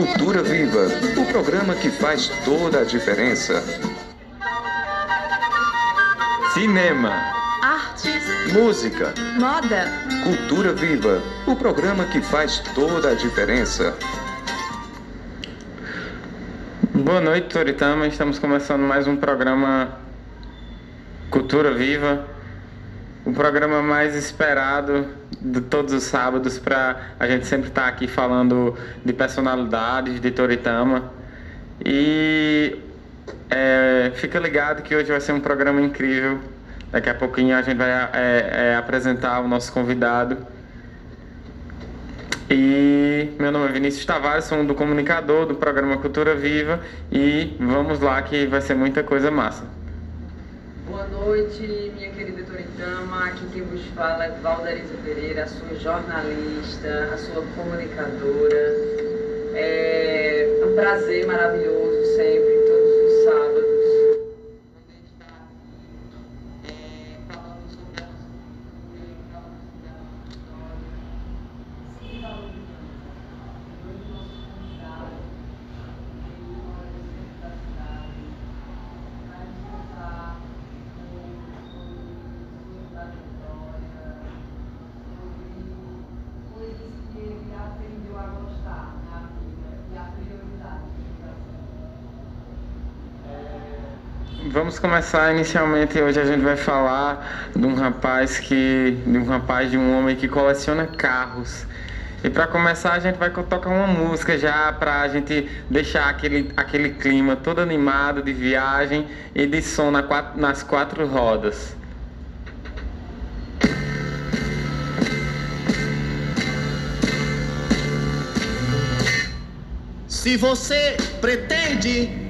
Cultura Viva, o programa que faz toda a diferença. Cinema, Artes, música, moda, Cultura Viva, o programa que faz toda a diferença. Boa noite, Toritama. Estamos começando mais um programa Cultura Viva, o programa mais esperado todos os sábados para a gente sempre estar aqui falando de personalidades de Toritama. E é, fica ligado que hoje vai ser um programa incrível. Daqui a pouquinho a gente vai é, é, apresentar o nosso convidado. E meu nome é Vinícius Tavares, sou um do comunicador do programa Cultura Viva e vamos lá que vai ser muita coisa massa. Boa noite, Toritama. Aqui quem vos fala é Valdarisa Pereira, a sua jornalista, a sua comunicadora. É um prazer maravilhoso sempre, todos os sábados. poder estar aqui, é, falando sobre a nossa cultura, falando sobre a nossa história. Se valorizando. Hoje o nosso convidado veio uma hora da cidade para nos contar coisas que ele aprendeu a gostar na vida e a prioridade Vamos começar inicialmente hoje a gente vai falar de um rapaz que de um rapaz de um homem que coleciona carros. E para começar a gente vai tocar uma música já para a gente deixar aquele, aquele clima todo animado de viagem e de som na nas quatro rodas. Se você pretende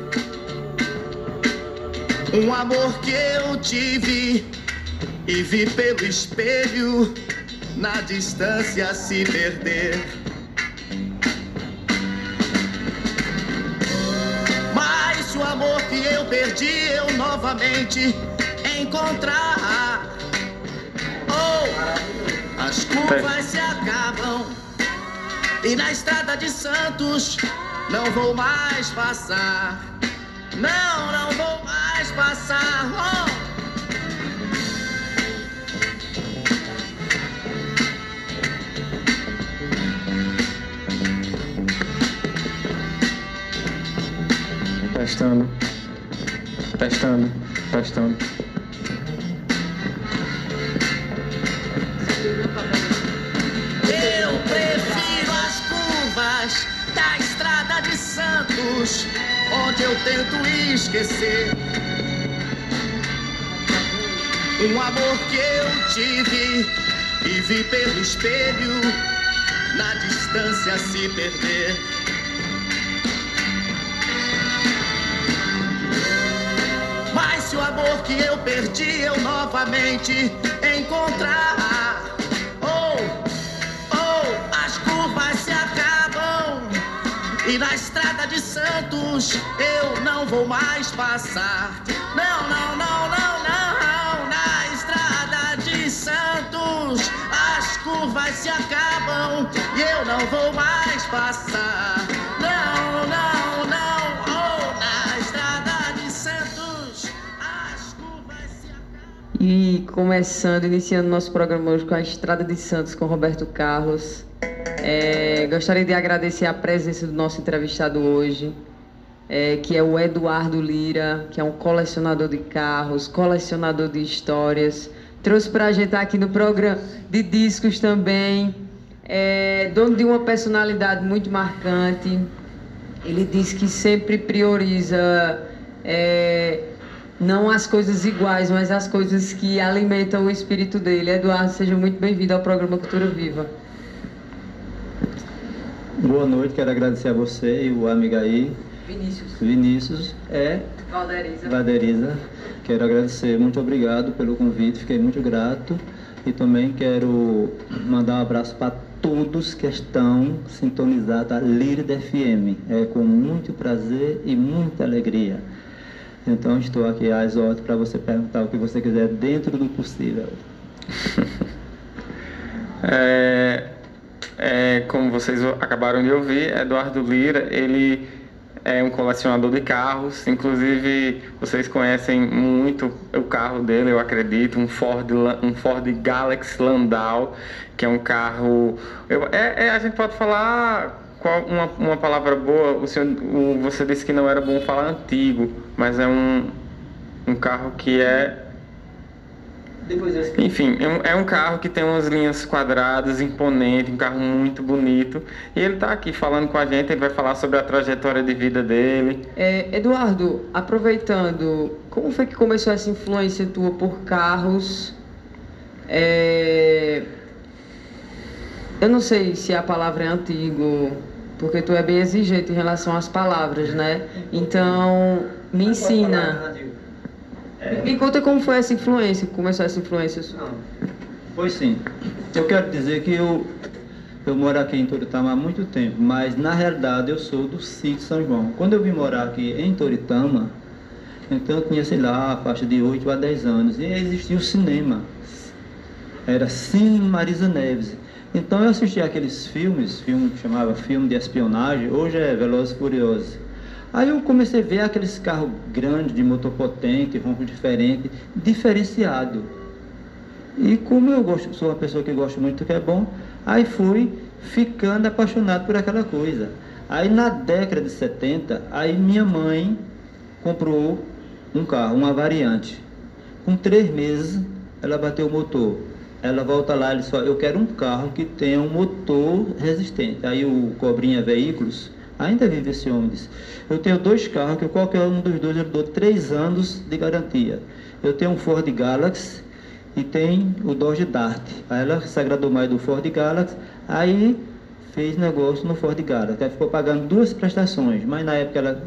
Um amor que eu tive e vi pelo espelho na distância se perder. Mas o amor que eu perdi eu novamente encontrar. Oh, as curvas se acabam e na estrada de Santos não vou mais passar. Não, não vou passar. Testando. Testando. Testando. Eu prefiro as curvas da estrada de Santos, onde eu tento esquecer. Um amor que eu tive e vi pelo espelho, na distância se perder. Mas se o amor que eu perdi eu novamente encontrar. Oh, oh, as curvas se acabam Santos eu não vou mais passar. Acabam e eu não vou mais passar. Não, não, não. Oh, na estrada de Santos as curvas se acabam. E começando, iniciando nosso programa hoje com a Estrada de Santos com Roberto Carlos. É, gostaria de agradecer a presença do nosso entrevistado hoje, é, que é o Eduardo Lira, que é um colecionador de carros, colecionador de histórias. Trouxe para a gente estar aqui no programa de discos também. É, dono de uma personalidade muito marcante. Ele diz que sempre prioriza é, não as coisas iguais, mas as coisas que alimentam o espírito dele. Eduardo, seja muito bem-vindo ao programa Cultura Viva. Boa noite, quero agradecer a você e o amigo aí, Vinícius. Vinícius, é Valderiza. Vaderiza. Quero agradecer, muito obrigado pelo convite, fiquei muito grato. E também quero mandar um abraço para todos que estão sintonizados a Lírica FM. É com muito prazer e muita alegria. Então estou aqui às ordens para você perguntar o que você quiser dentro do possível. É, é, como vocês acabaram de ouvir, Eduardo Lira, ele é um colecionador de carros, inclusive vocês conhecem muito o carro dele, eu acredito, um Ford, um Ford Galaxy Landau, que é um carro... Eu, é, é, a gente pode falar qual, uma, uma palavra boa, o senhor, o, você disse que não era bom falar antigo, mas é um, um carro que é enfim, é um, é um, carro que tem umas linhas quadradas, imponente, um carro muito bonito. E ele está aqui falando com a gente, ele vai falar sobre a trajetória de vida dele. É, Eduardo, aproveitando, como foi que começou essa influência tua por carros? É... Eu não sei se a palavra é antigo, porque tu é bem exigente em relação às palavras, né? Então, me ensina. É. Me conta como foi essa influência, começou essa influência sua. Pois sim. Eu quero dizer que eu, eu moro aqui em Toritama há muito tempo, mas na realidade eu sou do sítio São João. Quando eu vim morar aqui em Toritama, então eu tinha, sei lá, a faixa de 8 a 10 anos, e existia o cinema. Era Cine Marisa Neves. Então eu assistia aqueles filmes, filme que chamava filme de espionagem, hoje é Velozes e Furiosos. Aí eu comecei a ver aqueles carros grandes, de motor potente, ronco diferente, diferenciado. E como eu gosto, sou uma pessoa que gosta muito do que é bom, aí fui ficando apaixonado por aquela coisa. Aí na década de 70, aí minha mãe comprou um carro, uma variante. Com três meses, ela bateu o motor. Ela volta lá e disse, eu quero um carro que tenha um motor resistente. Aí o Cobrinha Veículos Ainda vive esse. Disse, eu tenho dois carros que qualquer um dos dois eu dou três anos de garantia. Eu tenho um Ford Galaxy e tem o Dodge Dart. Aí ela se agradou mais do Ford Galaxy, aí fez negócio no Ford Galaxy. Aí ficou pagando duas prestações, mas na época ela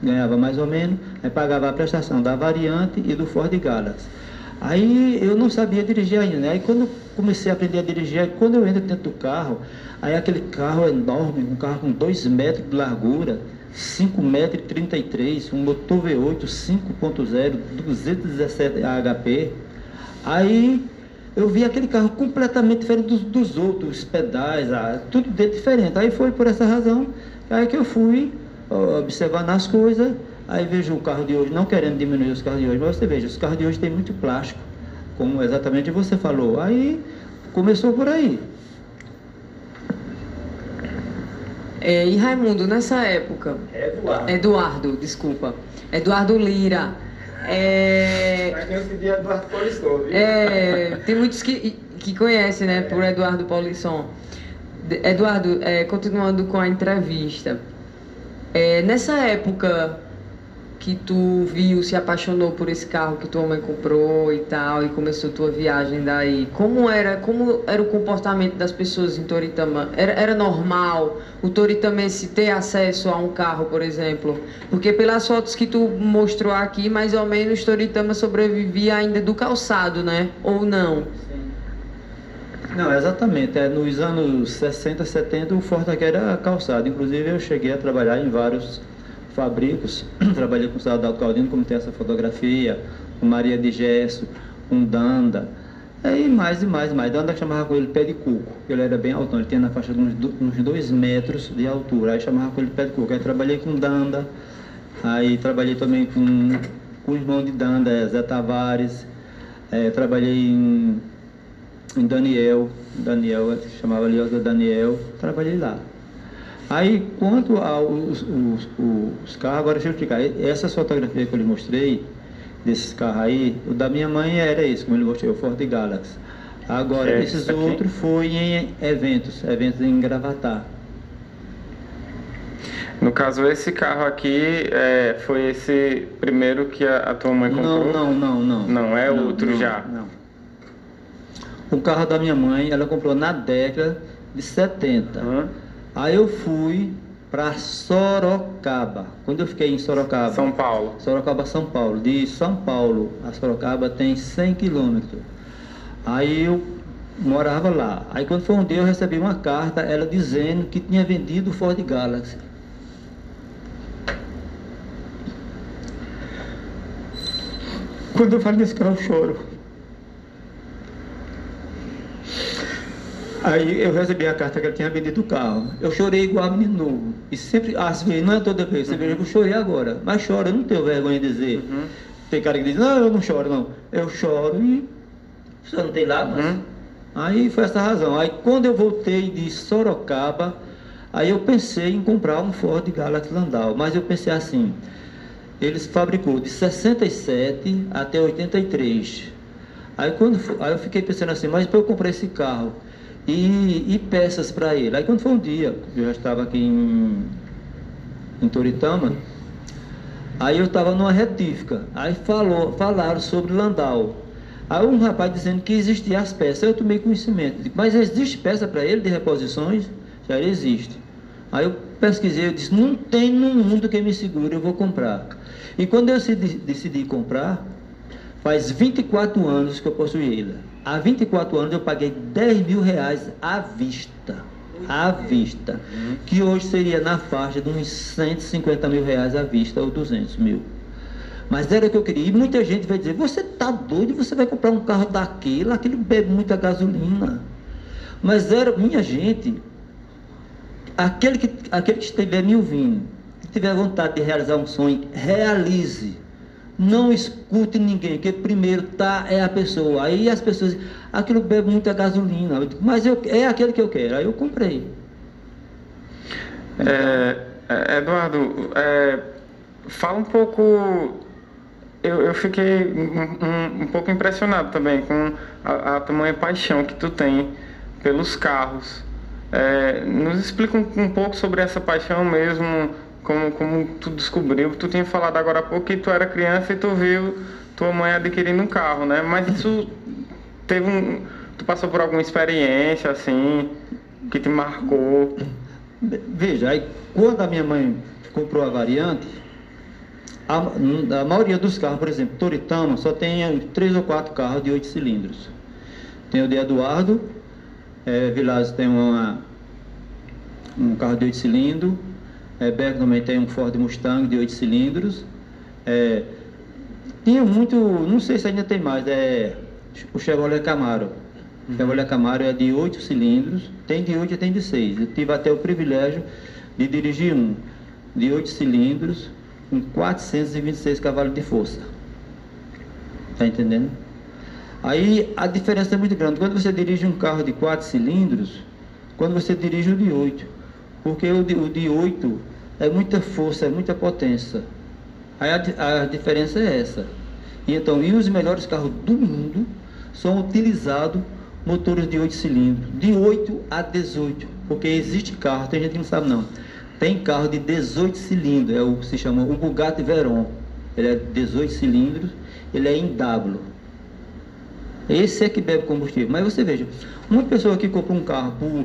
ganhava mais ou menos, aí pagava a prestação da variante e do Ford Galaxy. Aí eu não sabia dirigir ainda, né? Aí quando comecei a aprender a dirigir, aí quando eu entro dentro do carro, aí aquele carro enorme, um carro com 2 metros de largura, 5 metros 33, um motor V8 5.0, 217 HP. Aí eu vi aquele carro completamente diferente dos, dos outros, os pedais, ah, tudo dentro diferente. Aí foi por essa razão aí que eu fui observando as coisas Aí vejo o carro de hoje, não querendo diminuir os carros de hoje, mas você veja, os carros de hoje têm muito plástico, como exatamente você falou. Aí começou por aí. É, e Raimundo, nessa época. Eduardo. Eduardo, desculpa. Eduardo Lira. É, Mas tem esse dia Eduardo Polisson, viu? É, tem muitos que, que conhecem, né, por Eduardo Polisson. Eduardo, é, continuando com a entrevista. É, nessa época que tu viu, se apaixonou por esse carro que tua mãe comprou e tal, e começou tua viagem daí. Como era, como era o comportamento das pessoas em Toritama? Era, era normal o toritamense ter acesso a um carro, por exemplo? Porque pelas fotos que tu mostrou aqui, mais ou menos Toritama sobrevivia ainda do calçado, né? Ou não? Não, exatamente. É, nos anos 60, 70, o aqui era calçado. Inclusive, eu cheguei a trabalhar em vários fabricos, trabalhei com o Sadalto Caldino, como tem essa fotografia, com Maria de Gesso, com Danda, aí mais e mais e mais. Danda chamava com ele pé de cuco, ele era bem alto, ele tinha na faixa de uns, uns dois metros de altura, aí chamava com ele pé de cuco. Aí trabalhei com Danda, aí trabalhei também com, com o irmão de Danda, Zé Tavares, é, trabalhei em, em Daniel, Daniel, chamava Liosa Daniel, trabalhei lá. Aí, quanto aos os, os, carros, agora deixa eu explicar. Essa fotografia que eu lhe mostrei, desses carros aí, o da minha mãe era esse, como ele mostrou, o Ford Galaxy. Agora, é, esses outros foi em eventos, eventos em Gravatar. No caso, esse carro aqui é, foi esse primeiro que a, a, tua mãe comprou? Não, não, não, não. Não, é não, outro não, já? Não. O carro da minha mãe, ela comprou na década de 70. Uhum. Aí eu fui para Sorocaba. Quando eu fiquei em Sorocaba. São Paulo. Sorocaba, São Paulo. De São Paulo a Sorocaba tem 100 quilômetros. Aí eu morava lá. Aí quando foi um dia eu recebi uma carta, ela dizendo que tinha vendido o Ford Galaxy. Quando eu falo desse carro eu choro. Aí eu recebi a carta que ele tinha vendido o carro. Eu chorei igual a menino novo. E sempre, às vezes, não é toda vez, você uhum. eu chorei agora. Mas choro, eu não tenho vergonha de dizer. Uhum. Tem cara que diz, não, eu não choro, não. Eu choro e você não tem lá, mas. Uhum. Aí foi essa razão. Aí quando eu voltei de Sorocaba, aí eu pensei em comprar um Ford Galaxy Landau. Mas eu pensei assim, eles fabricou de 67 até 83. Aí, quando, aí eu fiquei pensando assim, mas para eu comprar esse carro, e, e peças para ele. Aí quando foi um dia, eu já estava aqui em, em Toritama, aí eu estava numa retífica, aí falou, falaram sobre Landau. Aí um rapaz dizendo que existiam as peças, eu tomei conhecimento, mas existe peça para ele de reposições? Já existe. Aí eu pesquisei, eu disse, não tem no mundo que me segure, eu vou comprar. E quando eu decidi comprar, faz 24 anos que eu possuí ele. Há 24 anos eu paguei 10 mil reais à vista. À vista. Que hoje seria na faixa de uns 150 mil reais à vista ou 200 mil. Mas era o que eu queria. E muita gente vai dizer: você está doido? Você vai comprar um carro daquele? Aquele bebe muita gasolina. Mas era, minha gente, aquele que, aquele que estiver me ouvindo, que tiver vontade de realizar um sonho, realize. Não escute ninguém, que primeiro tá é a pessoa. Aí as pessoas, aquilo bebe muita gasolina. Eu digo, mas eu, é aquele que eu quero. Aí eu comprei. É, é Eduardo, é, fala um pouco. Eu, eu fiquei um, um, um, pouco impressionado também com a, a tamanha paixão que tu tem pelos carros. É, nos explica um, um pouco sobre essa paixão mesmo como, como tu descobriu, tu tinha falado agora há pouco que tu era criança e tu viu tua mãe adquirindo um carro, né? Mas isso teve um. Tu passou por alguma experiência assim que te marcou? Veja, aí quando a minha mãe comprou a variante, a, a maioria dos carros, por exemplo, Toritama, só tem três ou quatro carros de oito cilindros. Tem o de Eduardo, é, Vilaz tem uma, um carro de oito cilindros, é, também tem um Ford Mustang de 8 cilindros. É, tinha muito, não sei se ainda tem mais, é o Chevrolet Camaro. O uhum. Chevrolet Camaro é de 8 cilindros, tem de 8 e tem de 6. Eu tive até o privilégio de dirigir um de 8 cilindros com 426 cavalos de força. Tá entendendo? Aí a diferença é muito grande. Quando você dirige um carro de 4 cilindros, quando você dirige o de 8. Porque o de, o de 8 é muita força, é muita potência. Aí a, a diferença é essa. E então, e os melhores carros do mundo são utilizados motores de 8 cilindros, de 8 a 18. Porque existe carro, tem gente que não sabe não. Tem carro de 18 cilindros, é o que se chama o Bugatti Veyron. Ele é 18 cilindros, ele é em W. Esse é que bebe combustível. Mas você veja, uma pessoa que compra um carro por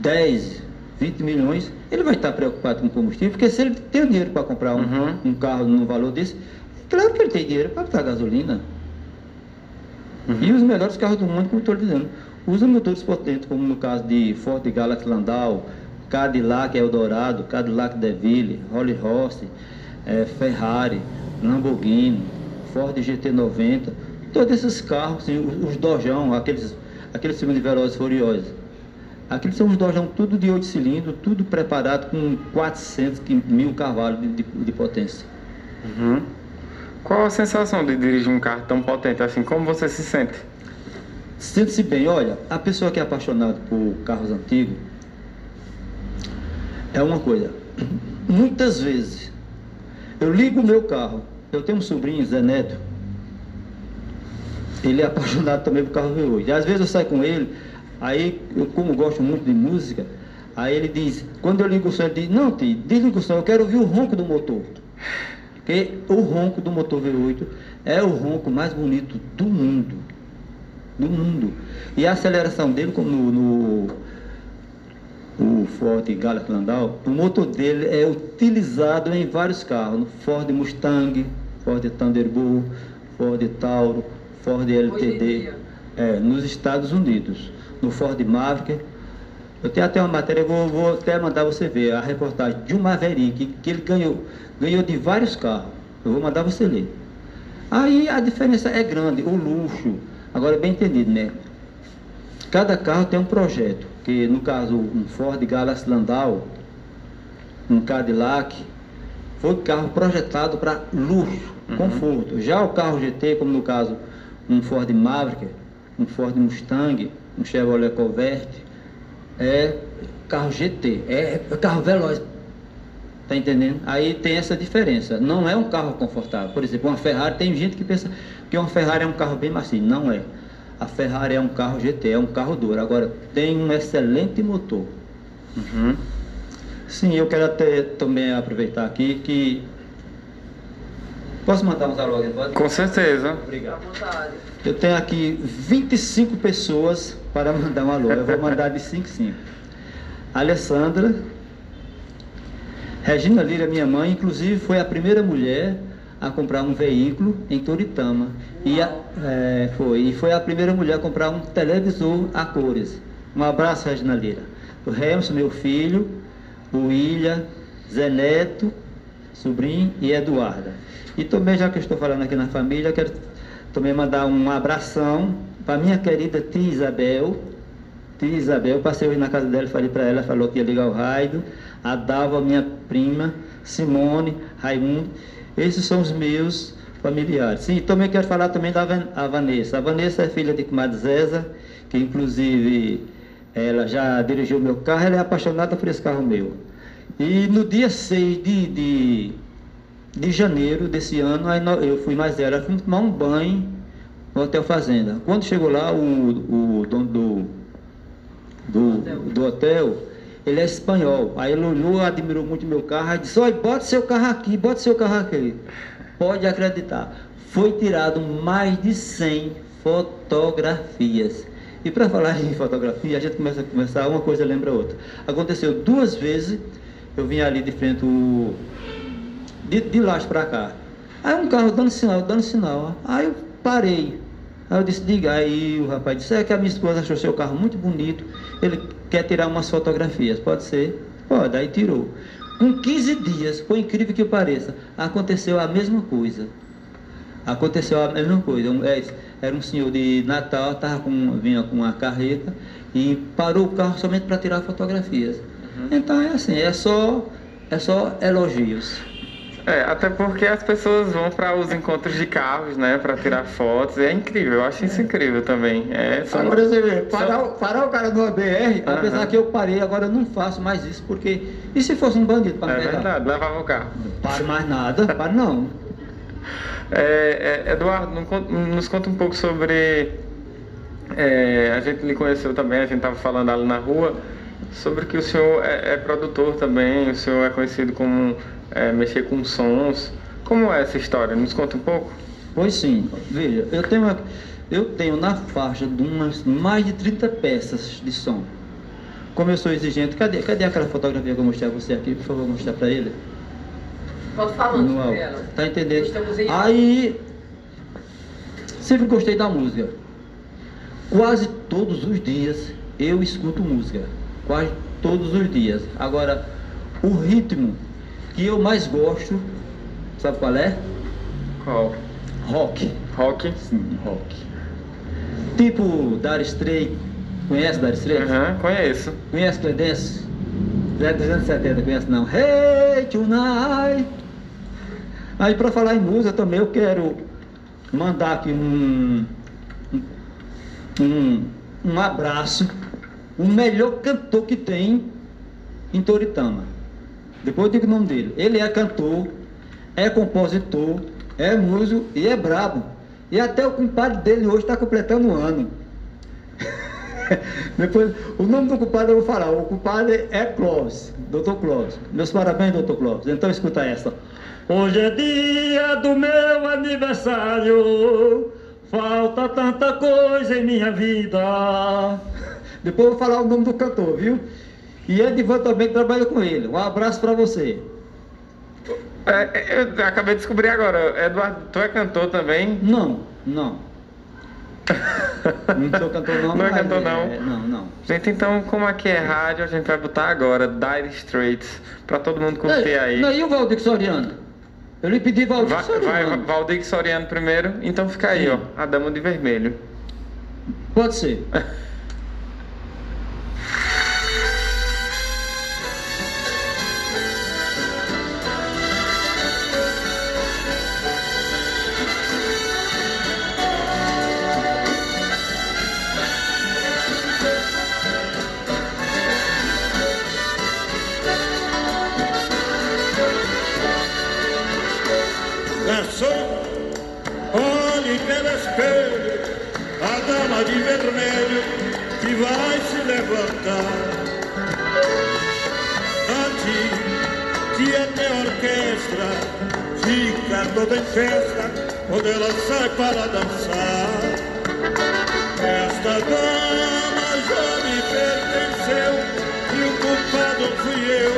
10, 20 milhões, ele vai estar preocupado com combustível, porque se ele tem dinheiro para comprar um, uhum. um, carro no valor desse, claro que ele tem dinheiro para pagar gasolina. Uhum. E os melhores carros do mundo, como estou dizendo, usam motores potentes, como no caso de Ford Galaxy Landau, Cadillac Eldorado, Cadillac DeVille, Rolls Royce, é, Ferrari, Lamborghini, Ford GT90, todos esses carros, assim, os, os Dojão, aqueles, aqueles filmes de Velozes e Aqueles são os Dojão tudo de 8 cilindros, tudo preparado com 400 mil cavalos de, de, de potência. Uhum. Qual a sensação de dirigir um carro tão potente assim? Como você se sente? Sente-se bem. Olha, a pessoa que é apaixonada por carros antigos é uma coisa. Muitas vezes eu ligo o meu carro. Eu tenho um sobrinho, Zé Neto. Ele é apaixonado também por carro V8. E às vezes eu saio com ele, aí eu como gosto muito de música, aí ele diz, quando eu ligo o som, ele diz, não tio, desliga o som, eu quero ouvir o ronco do motor. Porque o ronco do motor V8 é o ronco mais bonito do mundo. Do mundo. E a aceleração dele, como no, no o Ford Galaxy Landau, o motor dele é utilizado em vários carros, no Ford Mustang, Ford Thunderbird, Ford Tauro, Ford LTD, é, nos Estados Unidos, no Ford Maverick. Eu tenho até uma matéria, vou, vou até mandar você ver, a reportagem de um Maverick, que, ele ganhou, ganhou de vários carros. Eu vou mandar você ler. Aí a diferença é grande, o luxo, agora é bem entendido, né? Cada carro tem um projeto que no caso um Ford Galaxy Landau, um Cadillac, foi carro projetado para luxo, uhum. conforto. Já o carro GT, como no caso um Ford Maverick, um Ford Mustang, um Chevrolet Corvette, é carro GT, é carro veloz. Tá entendendo? Aí tem essa diferença. Não é um carro confortável. Por exemplo, uma Ferrari, tem gente que pensa que uma Ferrari é um carro bem macio. Não é. A Ferrari é um carro GT, é um carro duro. Agora, tem um excelente motor. Uhum. Sim, eu quero até também aproveitar aqui que. Posso mandar uns alô aqui? Com certeza. Obrigado. Eu tenho aqui 25 pessoas para mandar um alô. Eu vou mandar de 5 5. Alessandra. Regina Lira, minha mãe, inclusive foi a primeira mulher a comprar um veículo em Toritama. E a, é, foi, e foi a primeira mulher a comprar um televisor a cores. Um abraço, Regina Lira. O Remus, meu filho, o William, Zé Neto, sobrinho e Eduarda. E também, já que estou falando aqui na família, quero também mandar um abração para minha querida tia Isabel. Tia Isabel, passei hoje na casa dela falei para ela, falou que ia ligar o raio. A Dava, minha prima, Simone, Raimundo. Esses são os meus familiares. Sim, também quero falar também da Vanessa. A Vanessa é filha de comadre Zéza, que inclusive ela já dirigiu meu carro, ela é apaixonada por esse carro meu. E no dia 6 de, de, de janeiro desse ano, eu fui mais ela, fui tomar um banho no Hotel Fazenda. Quando chegou lá, o, o dono do, do, do hotel ele é espanhol. Aí ele olhou, admirou muito meu carro, aí disse, olha, bota seu carro aqui, bota seu carro aqui. Pode acreditar. Foi tirado mais de 100 fotografias. E para falar em fotografia, a gente começa a conversar, uma coisa lembra a outra. Aconteceu duas vezes, eu vim ali de frente o. De, de lá para cá. Aí um carro dando sinal, dando sinal. Aí eu parei. Aí eu disse, diga. Aí o rapaz disse, é que a minha esposa achou seu carro muito bonito. Ele quer tirar umas fotografias. Pode ser? Pode, aí tirou. Com 15 dias, por incrível que pareça, aconteceu a mesma coisa. Aconteceu a mesma coisa. É, era um senhor de Natal, tava com, vinha com uma carreta e parou o carro somente para tirar fotografias. Uhum. Então é assim, é só, é só elogios. É, até porque as pessoas vão para os encontros de carros, né, para tirar fotos. É incrível, eu acho isso incrível também. É, são... Agora você vê, parar, são... parar o cara numa BR, uhum. apesar que eu parei, agora eu não faço mais isso, porque. E se fosse um bandido para É verdade, levava o carro. Não paro mais nada, para não. É, é, Eduardo, nos conta um pouco sobre. É, a gente lhe conheceu também, a gente estava falando ali na rua, sobre que o senhor é, é produtor também, o senhor é conhecido como é, mexer com sons. Como é essa história? Nos conta um pouco. Pois sim. Veja, eu tenho, eu tenho na faixa de umas mais de 30 peças de som. Como eu sou exigente, cadê, cadê aquela fotografia que eu mostrei a você aqui? Por favor, mostrar para ele. Pode falar sobre ela. Tá entendendo? Aí, sempre gostei da música. Quase todos os dias eu escuto música. Quase todos os dias. Agora, o ritmo que eu mais gosto, sabe qual é? Qual? Rock. Rock? Sim, rock. Tipo Dar Straits. Conhece Dar Straits? Aham, conheço. Conhece Credence? Já é 270, conhece não? Hey, tonight! Aí pra falar em música também eu quero mandar aqui um, um, um abraço, o melhor cantor que tem em Toritama. Depois eu digo o nome dele. Ele é cantor, é compositor, é músico e é brabo. E até o compadre dele hoje está completando um ano. Depois, o nome do compadre eu vou falar. O compadre é Clóvis, Dr. Clóvis. Meus parabéns, Dr. Clóvis. Então escuta essa. Hoje é dia do meu aniversário. Falta tanta coisa em minha vida. Depois eu vou falar o nome do cantor, viu? E Edivan também trabalha com ele. Um abraço para você. É, eu acabei de descobrir agora. Eduardo, tu é cantor também? Não, não. Não sou cantor não. Não é cantor, não? É, não, não. Gente, então, como aqui é rádio, a gente vai botar agora Dire Straits pra todo mundo curtir aí. Não, e o Valdir Soriano? Eu lhe pedi Valdir Vai, vai Soriano. Valdir Soriano primeiro, então fica aí, Sim. ó. A Dama de Vermelho. Pode ser. levantar. Antes que a orquestra fica toda em festa quando ela sai para dançar. Esta dama já me pertenceu e o culpado fui eu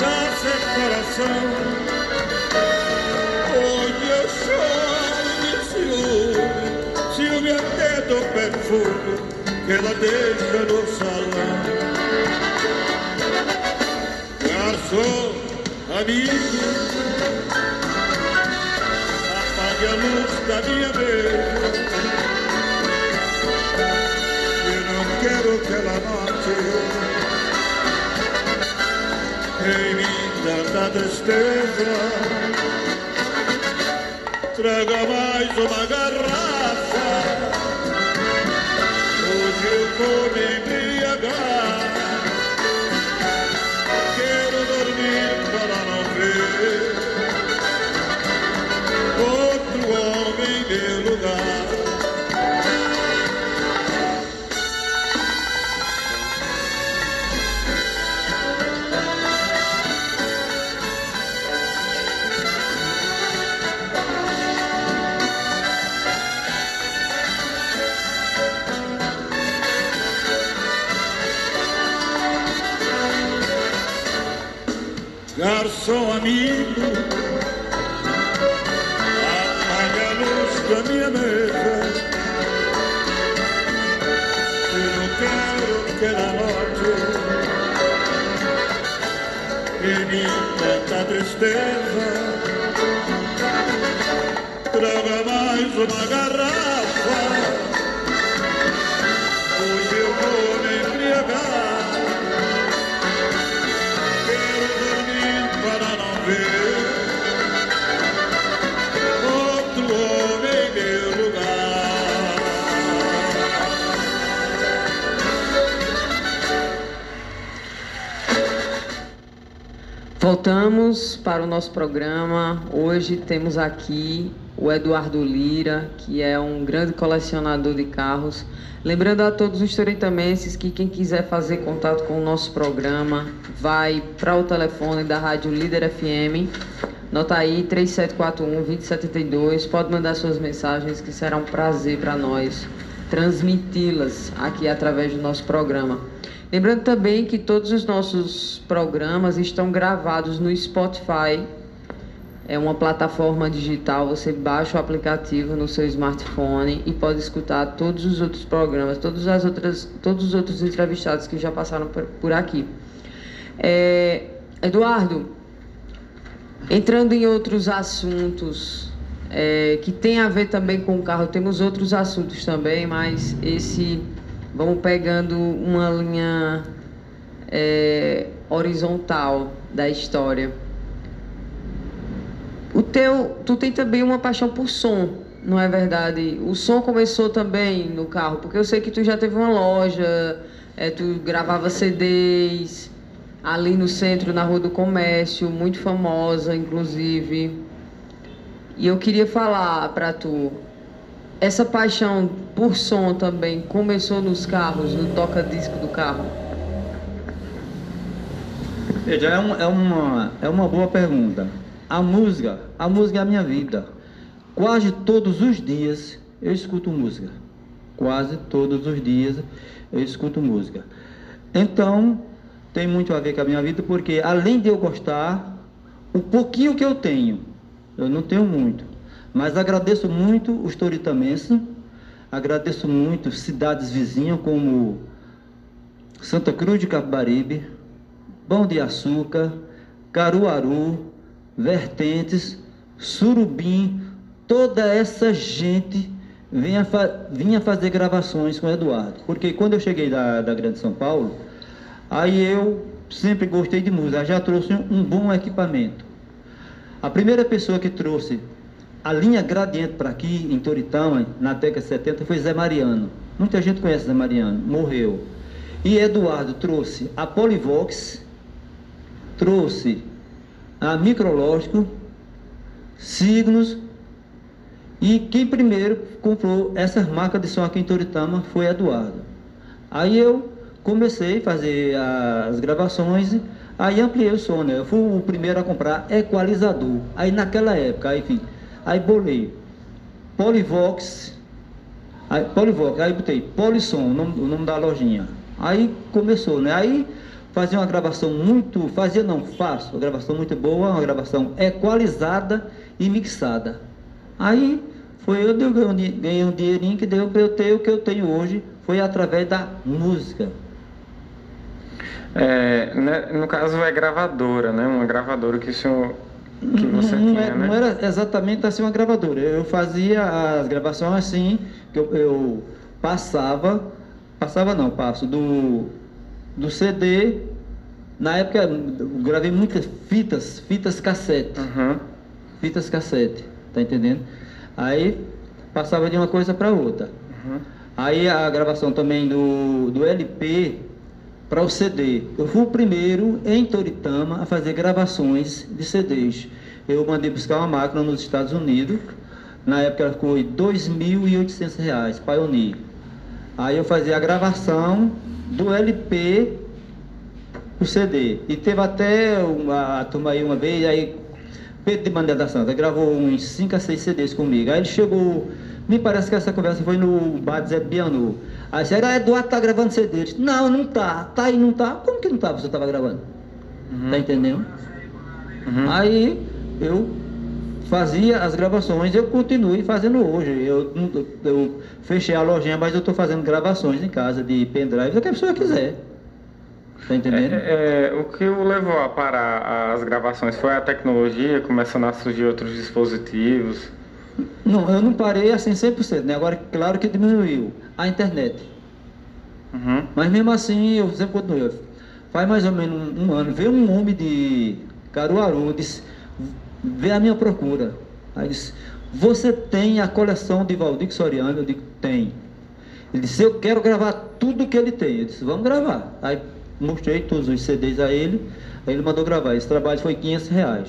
da separação. Hoje eu choro de ciúme, ciúme até do perfume que ela deixa no salão. Garçom, amigo, apague a luz da minha mesa. Eu não quero que ela note em mim tanta tristeza. Traga mais uma garrafa. Vou me embriagar. Quero dormir para não ver outro homem em meu lugar. Tristeza. Traga mais uma garrafa. Voltamos para o nosso programa. Hoje temos aqui o Eduardo Lira, que é um grande colecionador de carros. Lembrando a todos os toritamenses que quem quiser fazer contato com o nosso programa, vai para o telefone da Rádio Líder FM. Nota aí 3741 2072. Pode mandar suas mensagens que será um prazer para nós transmiti-las aqui através do nosso programa. Lembrando também que todos os nossos programas estão gravados no Spotify É uma plataforma digital, você baixa o aplicativo no seu smartphone e pode escutar todos os outros programas, todas as outras, todos os outros entrevistados que já passaram por, por aqui. É, Eduardo, entrando em outros assuntos é, que tem a ver também com o carro, temos outros assuntos também, mas esse vamos pegando uma linha é, horizontal da história. O teu, tu tem também uma paixão por som, não é verdade? O som começou também no carro, porque eu sei que tu já teve uma loja, é, tu gravava CDs ali no centro, na Rua do Comércio, muito famosa, inclusive. E eu queria falar para tu, essa paixão por som também começou nos carros, no toca-disco do carro? Veja, é, um, é, uma, é uma boa pergunta. A música, a música é a minha vida. Quase todos os dias eu escuto música. Quase todos os dias eu escuto música. Então, tem muito a ver com a minha vida, porque além de eu gostar, o pouquinho que eu tenho, eu não tenho muito, mas agradeço muito os toritamenses, agradeço muito cidades vizinhas como Santa Cruz de Capibaribe, Pão de Açúcar, Caruaru, Vertentes, Surubim, toda essa gente vinha, fa vinha fazer gravações com o Eduardo. Porque quando eu cheguei da, da Grande São Paulo, aí eu sempre gostei de música, já trouxe um bom equipamento. A primeira pessoa que trouxe a linha gradiente para aqui, em Toritama, na década de 70, foi Zé Mariano. Muita gente conhece Zé Mariano, morreu. E Eduardo trouxe a Polivox, trouxe a Micrológico, Signos, e quem primeiro comprou essas marcas de som aqui em Toritama foi Eduardo. Aí eu comecei a fazer as gravações, aí ampliei o som, né? Eu fui o primeiro a comprar equalizador. Aí naquela época, aí, enfim, aí bolei Polivox, aí, Polivox, aí botei Polissom, o nome, o nome da lojinha. Aí começou, né? Aí fazia uma gravação muito, fazia não, faço, uma gravação muito boa, uma gravação equalizada e mixada. Aí foi eu que ganhei um dinheirinho que deu para eu ter o que eu tenho hoje, foi através da música. É, né, no caso é gravadora, né? Uma gravadora que o senhor que você não, tinha, é, né? não era exatamente assim uma gravadora. Eu fazia as gravações assim, que eu, eu passava, passava não, passo do, do CD. Na época eu gravei muitas fitas, fitas cassete. Uhum. Fitas cassete, tá entendendo? Aí passava de uma coisa para outra. Uhum. Aí a gravação também do, do LP para o CD. Eu fui o primeiro em Toritama a fazer gravações de CDs. Eu mandei buscar uma máquina nos Estados Unidos. Na época ela ficou R$ 2.800, Pioneer. Aí eu fazia a gravação do LP o CD. E teve até uma, a turma aí uma vez, aí Pedro de Mané da Santa gravou uns 5 a 6 CDs comigo. Aí ele chegou, me parece que essa conversa foi no bar de Zé Bianu. Aí disseram, ah, Eduardo tá gravando CD. Disse, não, não tá. Tá aí, não tá. Como que não tá? Você tava gravando? Uhum. Tá entendendo? Uhum. Aí eu fazia as gravações, eu continuei fazendo hoje. Eu, eu fechei a lojinha, mas eu estou fazendo gravações em casa de pendrive, o que a pessoa quiser. Tá entendendo? É, é, o que o levou a parar as gravações foi a tecnologia, começando a surgir outros dispositivos. Não, eu não parei assim 100%, né? Agora, claro que diminuiu a internet. Uhum. Mas mesmo assim, eu sempre continuei. Faz mais ou menos um, um ano, veio um homem de Caruaru, disse, vê a minha procura. Aí disse, você tem a coleção de Valdir Soriano? Eu digo, tem. Ele disse, eu quero gravar tudo que ele tem. Eu disse, vamos gravar. Aí mostrei todos os CDs a ele, aí ele mandou gravar. Esse trabalho foi 500 reais.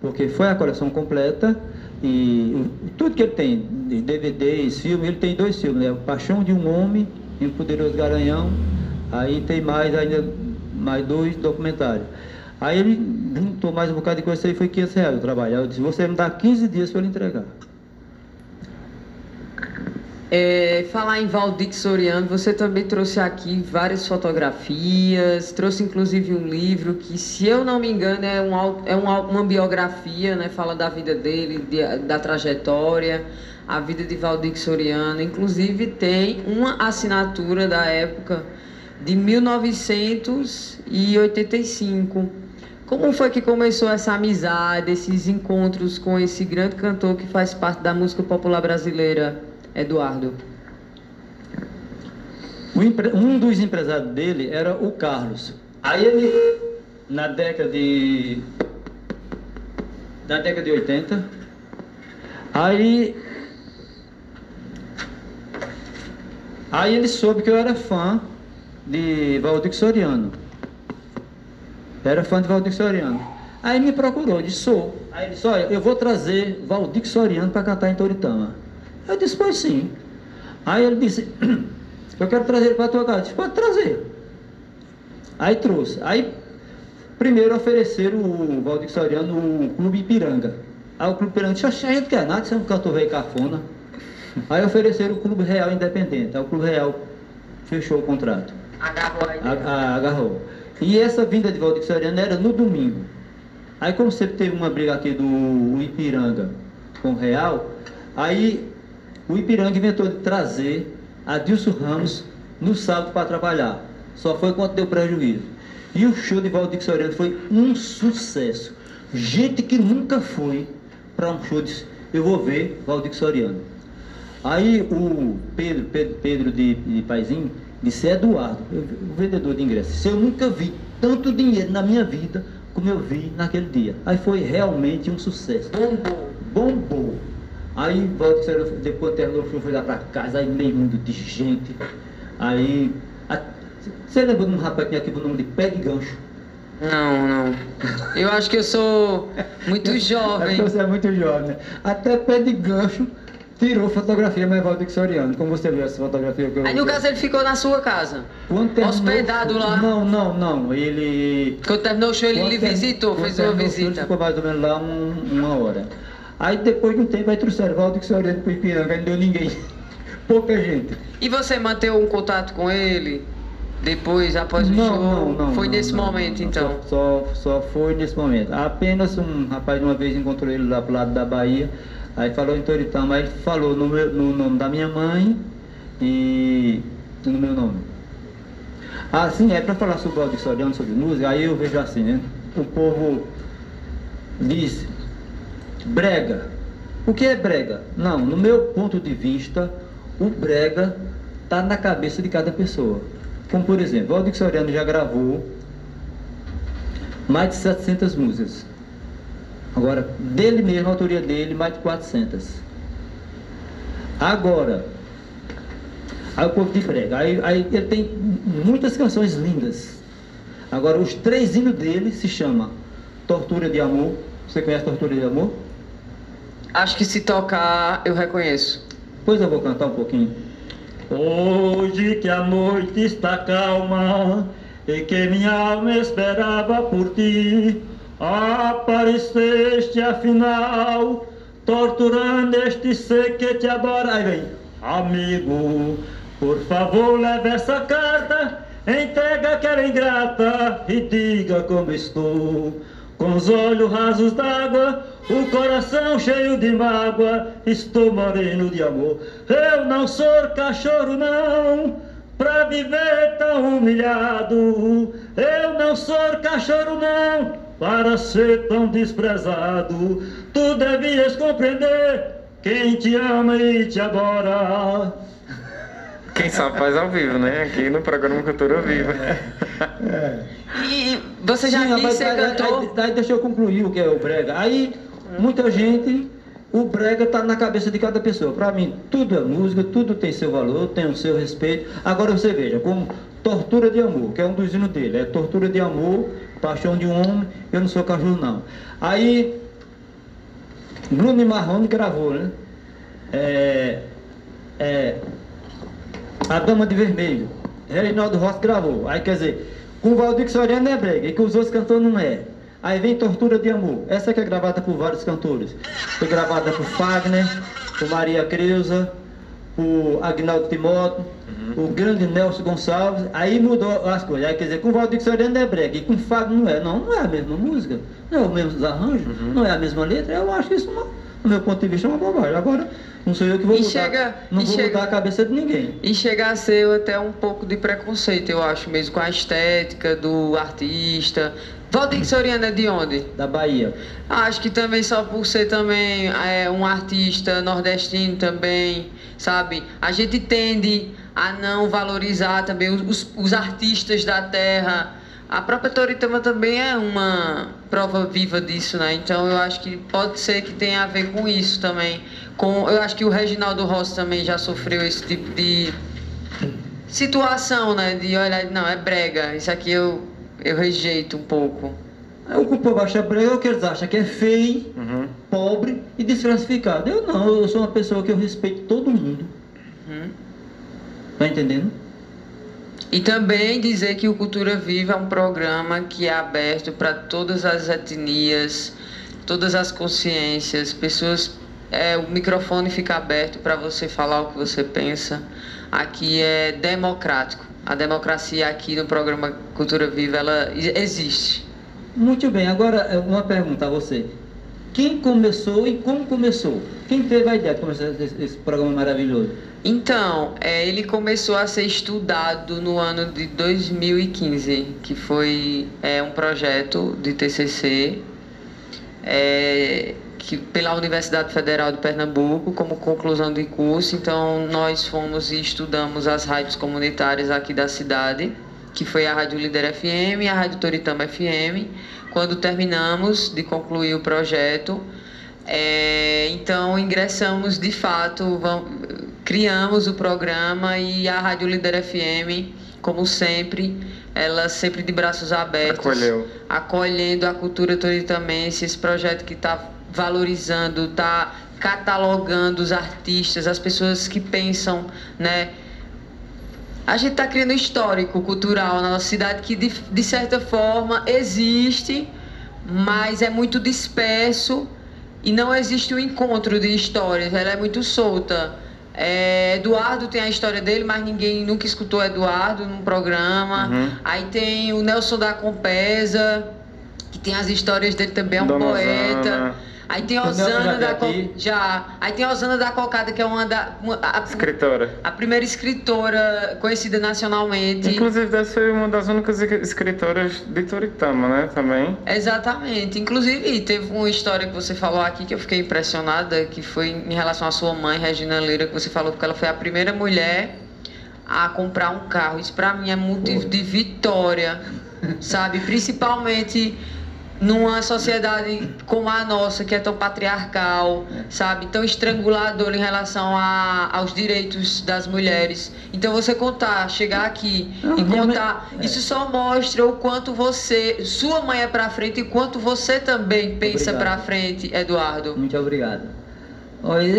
Porque foi a coleção completa e tudo que ele tem, DVDs, filmes, ele tem dois filmes, né? O Paixão de um Homem e o Poderoso Garanhão. Aí tem mais ainda, mais dois documentários. Aí ele juntou mais um bocado de coisa, aí foi 500 reais o trabalho. Aí eu disse, você me dá 15 dias para eu lhe entregar. É, falar em Valdir Soriano, você também trouxe aqui várias fotografias, trouxe inclusive um livro que, se eu não me engano, é, um, é uma, uma biografia, né? Fala da vida dele, de, da trajetória, a vida de Valdir Soriano. Inclusive tem uma assinatura da época de 1985. Como foi que começou essa amizade, esses encontros com esse grande cantor que faz parte da música popular brasileira? Eduardo. Um dos empresários dele era o Carlos. Aí ele, na década de. Na década de 80, aí. Aí ele soube que eu era fã de Valdir Soriano. Era fã de Valdir Soriano. Aí me procurou, disse, sou. Aí ele disse, olha, eu vou trazer Valdir Soriano para cantar em Toritama. Eu disse, pois sim. Aí ele disse, eu quero trazer ele para a tua casa. Eu disse, pode trazer. Aí trouxe. Aí primeiro ofereceram o Valdir Soriano o Clube Ipiranga. Aí o Clube Ipiranga disse, a gente quer nada, você é um cantor velho cafona. Aí ofereceram o Clube Real Independente. Aí o Clube Real fechou o contrato. Agarrou aí. Agarrou. E essa vinda de Valdir Soriano era no domingo. Aí como sempre teve uma briga aqui do Ipiranga com o Real, aí o Ipiranga inventou de trazer Adilson Ramos no sábado para trabalhar. Só foi quanto deu prejuízo. E o show de Valdir Soriano foi um sucesso. Gente que nunca foi para um show disse, eu vou ver Valdir Soriano. Aí o Pedro, Pedro, Pedro de, de Paizinho disse, Eduardo, o vendedor de ingressos, se eu nunca vi tanto dinheiro na minha vida como eu vi naquele dia. Aí foi realmente um sucesso. Bombou. Bombou. Aí depois terminou o show, foi lá pra casa, aí meio mundo de gente. Aí. Você lembra de um rapaz que tinha aqui o nome de Pé de Gancho? Não, não. Eu acho que eu sou muito jovem. É você é muito jovem? Até Pé de Gancho tirou fotografia mas Valdir Soriano. Como você viu essa fotografia? Que eu... Aí no caso ele ficou na sua casa? Quando terminou, Hospedado lá? Não, não, não. Ele. Quando terminou o show, ele lhe visitou, fez uma visita. Ele ficou mais ou menos lá um, uma hora. Aí depois de um tempo, aí trouxeram Valdir Soriano para Ipiranga, não deu ninguém. Pouca gente. E você manteve um contato com ele? Depois, após o não, show? Não, não, Foi não, nesse não, momento, então? Só, só, só foi nesse momento. Apenas um rapaz, uma vez encontrou ele lá pro lado da Bahia, aí falou em Toritama, aí ele falou no, meu, no nome da minha mãe e no meu nome. Ah, sim, é para falar sobre o Valdir Soriano, sobre música, aí eu vejo assim, né? O povo diz brega. O que é brega? Não, no meu ponto de vista, o brega está na cabeça de cada pessoa. Como por exemplo, Valdir Soriano já gravou mais de 700 músicas. Agora, dele mesmo, a autoria dele, mais de 400. Agora, aí o povo de brega, aí, aí ele tem muitas canções lindas. Agora, os três hinos dele se chama Tortura de Amor. Você conhece Tortura de Amor? Acho que se tocar, eu reconheço. Pois eu vou cantar um pouquinho. Hoje que a noite está calma e que minha alma esperava por ti, apareceste afinal, torturando este ser que te adora. Aí vem, amigo, por favor leve essa carta, entrega aquela ingrata e diga como estou. Com os olhos rasos d'água, o coração cheio de mágoa, estou moreno de amor. Eu não sou cachorro, não, pra viver tão humilhado. Eu não sou cachorro, não, para ser tão desprezado. Tu devias compreender quem te ama e te adora. Quem sabe faz ao vivo, né? Aqui no programa Cultura Viva. É. É. E você já Sim, disse, você cantou... Aí, aí, deixa eu concluir o que é o brega. Aí, muita gente, o brega está na cabeça de cada pessoa. Para mim, tudo é música, tudo tem seu valor, tem o seu respeito. Agora você veja, como Tortura de Amor, que é um dos hinos dele. É Tortura de Amor, Paixão de um Homem, Eu Não Sou Cachorro Não. Aí, Bruno Marrone gravou, né? É, é, a Dama de Vermelho. Reinaldo Rossi gravou. Aí quer dizer, com o Valdir Soriano é brega, e com os outros cantores não é. Aí vem Tortura de Amor. Essa que é gravada por vários cantores. Foi gravada por Fagner, por Maria Creuza, o Agnaldo Timóteo, Uhum. o grande Nelson Gonçalves, aí mudou as coisas. Aí quer dizer, com o Valdir Soriano é brega, e com Fábio não é. Não, não é a mesma música, não é o mesmo arranjo, Uhum. não é a mesma letra. Eu acho isso, uma, do meu ponto de vista, é uma bobagem. Agora, não sou eu que vou E mudar, chega- não vou chega- mudar a cabeça de ninguém. E chega a ser até um pouco de preconceito, eu acho, mesmo com a estética do artista. Valdir Soriano é de onde? Da Bahia. Acho que também só por ser também é, um artista nordestino também, sabe? A gente tende a não valorizar também os, os- os artistas da terra. A própria Toritama também é uma prova viva disso, né? Então eu acho que pode ser que tenha a ver com isso também. Com, eu acho que o Reginaldo Rossi também já sofreu esse tipo de situação, né? De olhar, não, é brega, isso aqui eu, eu rejeito um pouco. Aí o que o povo acha brega é o que eles acham que é feio, Uhum. pobre e desclassificado. Eu não, eu sou uma pessoa que eu respeito todo mundo. Hum? Tá entendendo? E também dizer que o Cultura Viva é um programa que é aberto para todas as etnias, todas as consciências, pessoas. É, o microfone fica aberto para você falar o que você pensa. Aqui é democrático. A democracia aqui no programa Cultura Viva ela existe. Muito bem, agora é uma pergunta a você. Quem começou e como começou? Quem teve a ideia de começar esse, esse programa maravilhoso? Então, é, ele começou a ser estudado no ano de 2015, que foi é, um projeto de TCC é, que, pela Universidade Federal de Pernambuco, como conclusão de curso. Então, nós fomos e estudamos as rádios comunitárias aqui da cidade, que foi a Rádio Líder FM e a Rádio Toritama FM. Quando terminamos de concluir o projeto, é, então ingressamos de fato, vam- criamos o programa e a Rádio Líder FM, como sempre, ela sempre de braços abertos, Acolheu. acolhendo a cultura toritamense, esse projeto que está valorizando, está catalogando os artistas, as pessoas que pensam, né? A gente está criando um histórico cultural na nossa cidade que, de, de certa forma, existe, mas é muito disperso e não existe um encontro de histórias. Ela é muito solta. É, Eduardo tem a história dele, mas ninguém nunca escutou Eduardo num programa. Uhum. Aí tem o Nelson da Compesa, que tem as histórias dele também, é um Dona poeta. Osana. Aí tem a Osana da Co- já. Aí tem a Osana da Cocada, que é uma da. uma- a- Escritora. a primeira escritora conhecida nacionalmente. Inclusive, deve ser uma das únicas escritoras de Toritama, né? Também. Exatamente. Inclusive, teve uma história que você falou aqui que eu fiquei impressionada, que foi em relação à sua mãe, Regina Leira, que você falou que ela foi a primeira mulher a comprar um carro. Isso pra mim é motivo de vitória, sabe? Principalmente numa sociedade como a nossa, que é tão patriarcal, sabe? Tão estranguladora em relação a, aos direitos das mulheres. Então você contar, chegar aqui Não, e minha mãe- contar, é. isso só mostra o quanto você, sua mãe é pra frente e quanto você também pensa pra frente, Eduardo. Muito obrigado.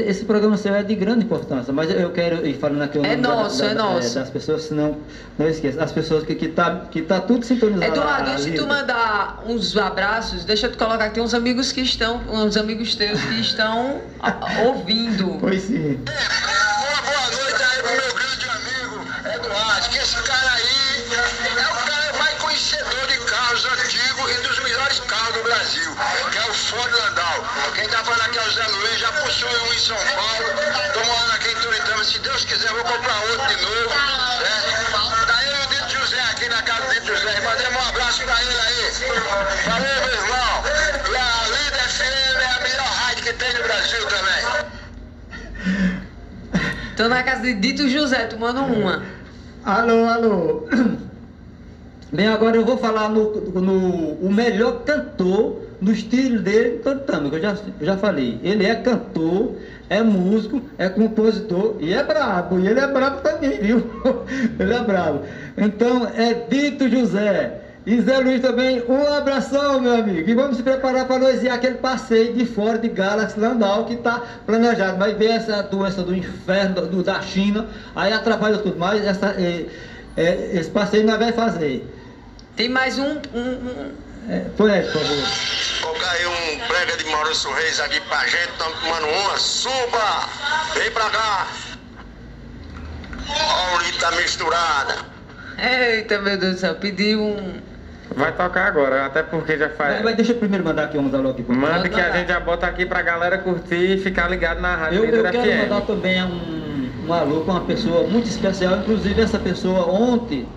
Esse programa seu é de grande importância, mas eu quero ir falando aqui o É nome da- nosso, da- é nosso. das pessoas, senão não esqueça. As pessoas que, que, tá, que tá tudo sintonizado. Eduardo, antes de tu mandar uns abraços, deixa eu te colocar tem uns amigos que estão, uns amigos teus que estão ouvindo. Pois sim. Uma boa noite aí pro meu grande amigo Eduardo, que esse cara aí é o cara mais conhecedor de carros antigos e dos melhores carros do Brasil, que é o Ford Quem tá falando aqui é o Zé Luiz, já possui um em São Paulo, tô morando aqui em Turitama, se Deus quiser vou comprar outro de novo, né? Tá eu e o Dito José aqui na casa do Dito José, mandemos um abraço pra ele aí. Valeu, meu irmão. E a Líder FM é a melhor rádio que tem no Brasil também. Tô na casa de Dito José, tomando uma. Alô, alô. Bem, agora eu vou falar no, no o melhor cantor no estilo dele, Tantama, que eu já, eu já falei. Ele é cantor, é músico, é compositor e é brabo. E ele é brabo também, viu? Ele é brabo. Então, é Dito José. E Zé Luiz também, um abração, meu amigo. E vamos se preparar para nós ir aquele passeio de fora de Galaxy Landau que está planejado. Mas ver essa doença do inferno do, da China, aí atrapalha tudo. Mas essa, eh, eh, esse passeio nós vamos fazer. Tem mais um- um- É, põe aí, por favor. Colocar aí um brega de Maurício Reis aqui pra gente, estamos tomando uma. Suba! Vem pra cá! Paulita misturada. Eita, meu Deus do céu, pedi um. Vai tocar agora, até porque já faz. Vai, vai, deixa eu primeiro mandar aqui uns alô aqui pro Manda Manda que a gente já bota aqui pra galera curtir e ficar ligado na rádio Eu, eu quero FM. mandar também um, um alô para uma pessoa muito especial, inclusive essa pessoa ontem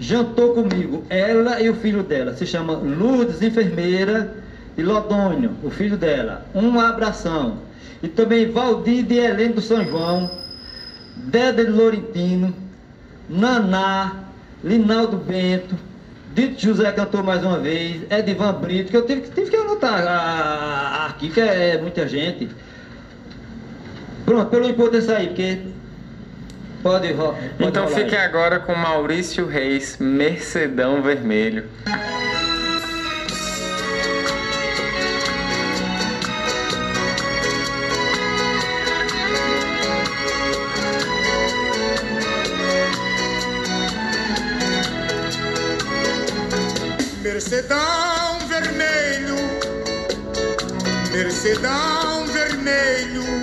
jantou comigo, ela e o filho dela, se chama Lourdes, enfermeira, e Lodônio, o filho dela. Um abração. E também Valdir de Helene do São João, Déda de Laurentino, Naná, Linaldo Bento, Dito José cantou mais uma vez, Edivan Brito, que eu tive, que- tive que anotar aqui, que é muita gente. Pronto, pelo importante aí, porque pode, pode Então rolar fique aí. agora com Maurício Reis, Mercedão Vermelho. Mercedão vermelho, Mercedão vermelho,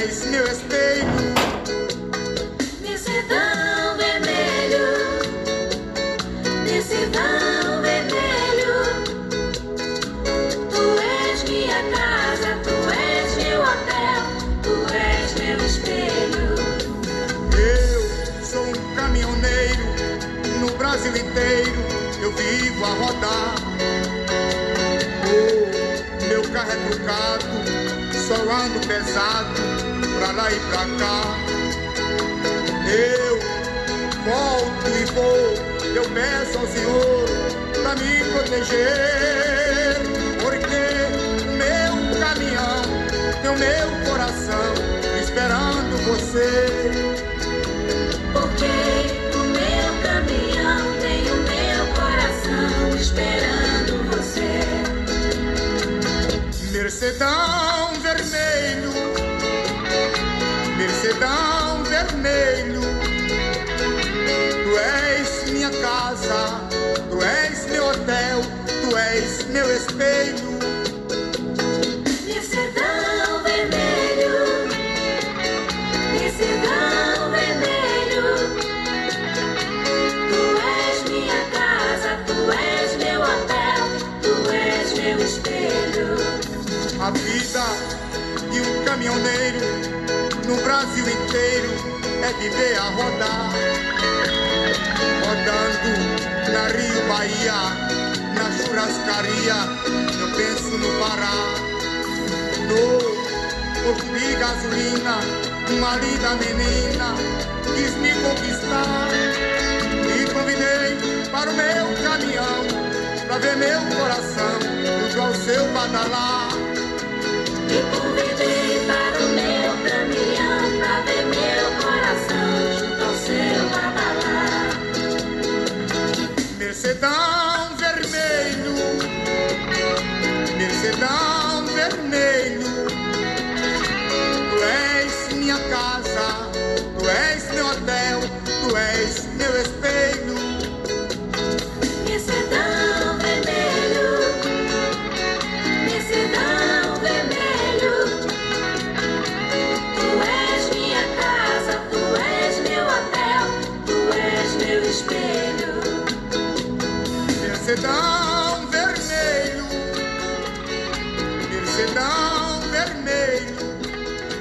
és meu espelho. Mercedão vermelho, Mercedão vermelho, tu és minha casa, tu és meu hotel, tu és meu espelho. Eu sou um caminhoneiro, no Brasil inteiro eu vivo a rodar. Oh, meu carro é trucado, só ando pesado, pra lá e pra cá. Eu volto e vou, eu peço ao Senhor pra me proteger, porque o meu caminhão tem o meu coração esperando você. Porque o meu caminhão tem o meu coração esperando você. Mercedão Mercedão viver a rodar. Rodando na Rio Bahia, na churrascaria, eu penso no Pará. No posto de gasolina, uma linda menina quis me conquistar. Me convidei para o meu caminhão, pra ver meu coração junto ao seu badalar. Me convidei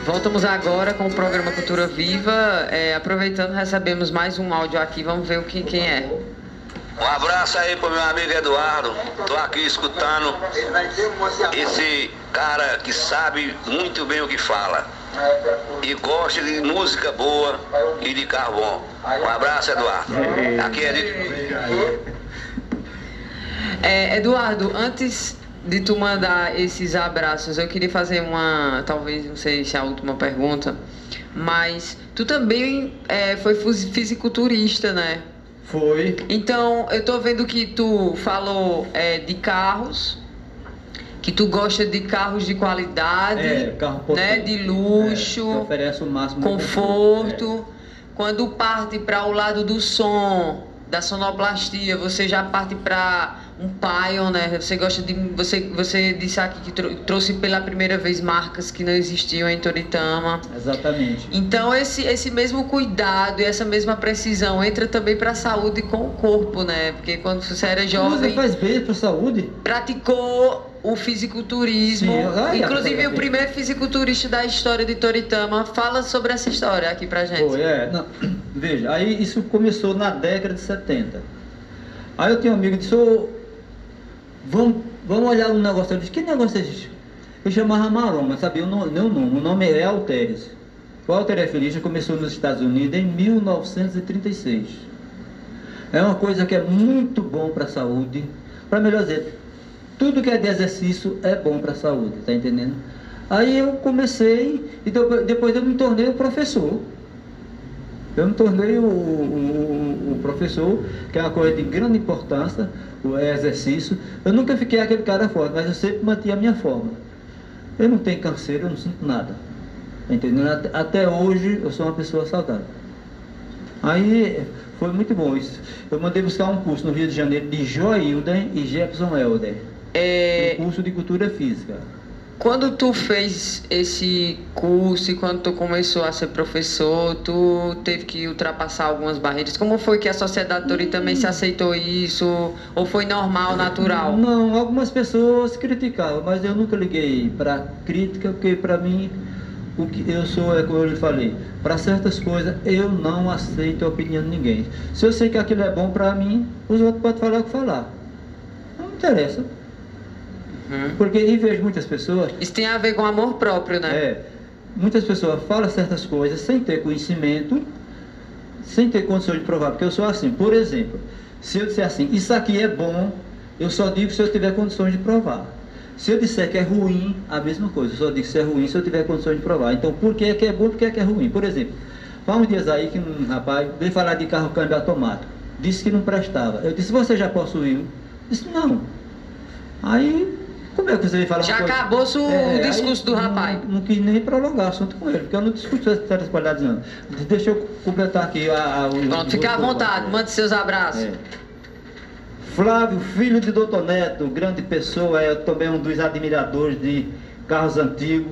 Voltamos agora com o programa Cultura Viva. É, aproveitando, recebemos mais um áudio aqui. Vamos ver o que, quem é. Um abraço aí pro meu amigo Eduardo. Tô aqui escutando esse cara que sabe muito bem o que fala. E gosta de música boa e de carro bom. Um abraço, Eduardo. Aqui é de... É, Eduardo, antes de tu mandar esses abraços, eu queria fazer uma, talvez, não sei se é a última pergunta, mas tu também é, foi fisiculturista, né? Foi. Então, eu tô vendo que tu falou é, de carros, que tu gosta de carros de qualidade, É, carro né, de É, luxo, oferece o máximo conforto. Quando parte para o lado do som, da sonoplastia, você já parte para um paion, né? Você gosta de você você disse aqui que trou- trouxe pela primeira vez marcas que não existiam em Toritama. Exatamente. Então esse esse mesmo cuidado e essa mesma precisão entra também para a saúde com o corpo, né? Porque quando você era Mas jovem, faz bem para a saúde. praticou o fisiculturismo. Sim, Inclusive o primeiro fisiculturista da história de Toritama fala sobre essa história aqui pra gente. Foi, é. Não, veja, aí isso começou na década de 70. Aí eu tinha um amigo que disse, vamos, vamos olhar um negócio. Eu disse, que negócio é esse? Ele chamava Maroma, sabia o nome, nem o nome. O nome é Alteres. O Alteres Feliz começou nos Estados Unidos em 1936. É uma coisa que é muito bom para a saúde. Para melhor dizer, tudo que é de exercício é bom para a saúde, tá entendendo? Aí eu comecei e depois, eu me tornei professor. Eu me tornei o, o- o professor, que é uma coisa de grande importância, o exercício. Eu nunca fiquei aquele cara forte, mas eu sempre mantinha a minha forma. Eu não tenho canseiro, eu não sinto nada. Até, até hoje eu sou uma pessoa saudável. Aí foi muito bom isso. Eu mandei buscar um curso no Rio de Janeiro de Joilden e Jefferson Helder. É, Um curso de cultura física. Quando tu fez esse curso e quando tu começou a ser professor, tu teve que ultrapassar algumas barreiras. Como foi que a sociedade Tori também se aceitou isso? Ou foi normal, natural? Não, algumas pessoas criticavam, mas eu nunca liguei para crítica, porque para mim o que eu sou é como eu lhe falei, para certas coisas eu não aceito a opinião de ninguém. Se eu sei que aquilo é bom para mim, os outros podem falar o que falar. Não me interessa. Uhum. Porque e vejo muitas pessoas Isso tem a ver com amor próprio, né? É, muitas pessoas falam certas coisas sem ter conhecimento, sem ter condições de provar, porque eu sou assim. Por exemplo, se eu disser assim, isso aqui é bom, eu só digo se eu tiver condições de provar. Se eu disser que é ruim, a mesma coisa, eu só digo se é ruim se eu tiver condições de provar. Então, por que é que é bom, por que é que é ruim? Por exemplo, faz uns dias aí que um rapaz veio falar de carro câmbio automático, disse que não prestava. Eu disse, você já possuiu? Disse, não. Aí, como é que você falar Já coisa? acabou-se o É, discurso do rapaz. Não, não quis nem prolongar o assunto com ele, porque eu não discuto essas qualidades não. Deixa eu completar aqui a, a, o- Pronto, fica à vontade, mande seus abraços. É. Flávio, filho de Doutor Neto, grande pessoa, é também um dos admiradores de carros antigos.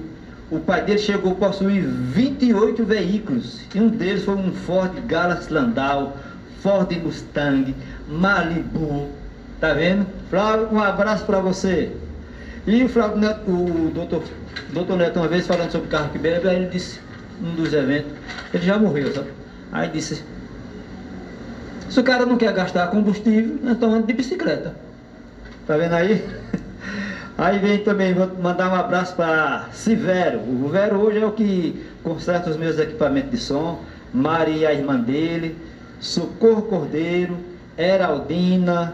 O pai dele chegou a possuir 28 veículos, e um deles foi um Ford Galaxy Landau, Ford Mustang, Malibu. Tá vendo? Flávio, um abraço para você. E o Flávio Neto, o doutor, doutor Neto, uma vez falando sobre carro que bebe, aí ele disse, num dos eventos, ele já morreu, sabe? Aí disse, se o cara não quer gastar combustível, então anda de bicicleta. Tá vendo aí? Aí vem também, vou mandar um abraço para Sivero. O Vero hoje é o que conserta os meus equipamentos de som. Maria, a irmã dele. Socorro Cordeiro. Heraldina.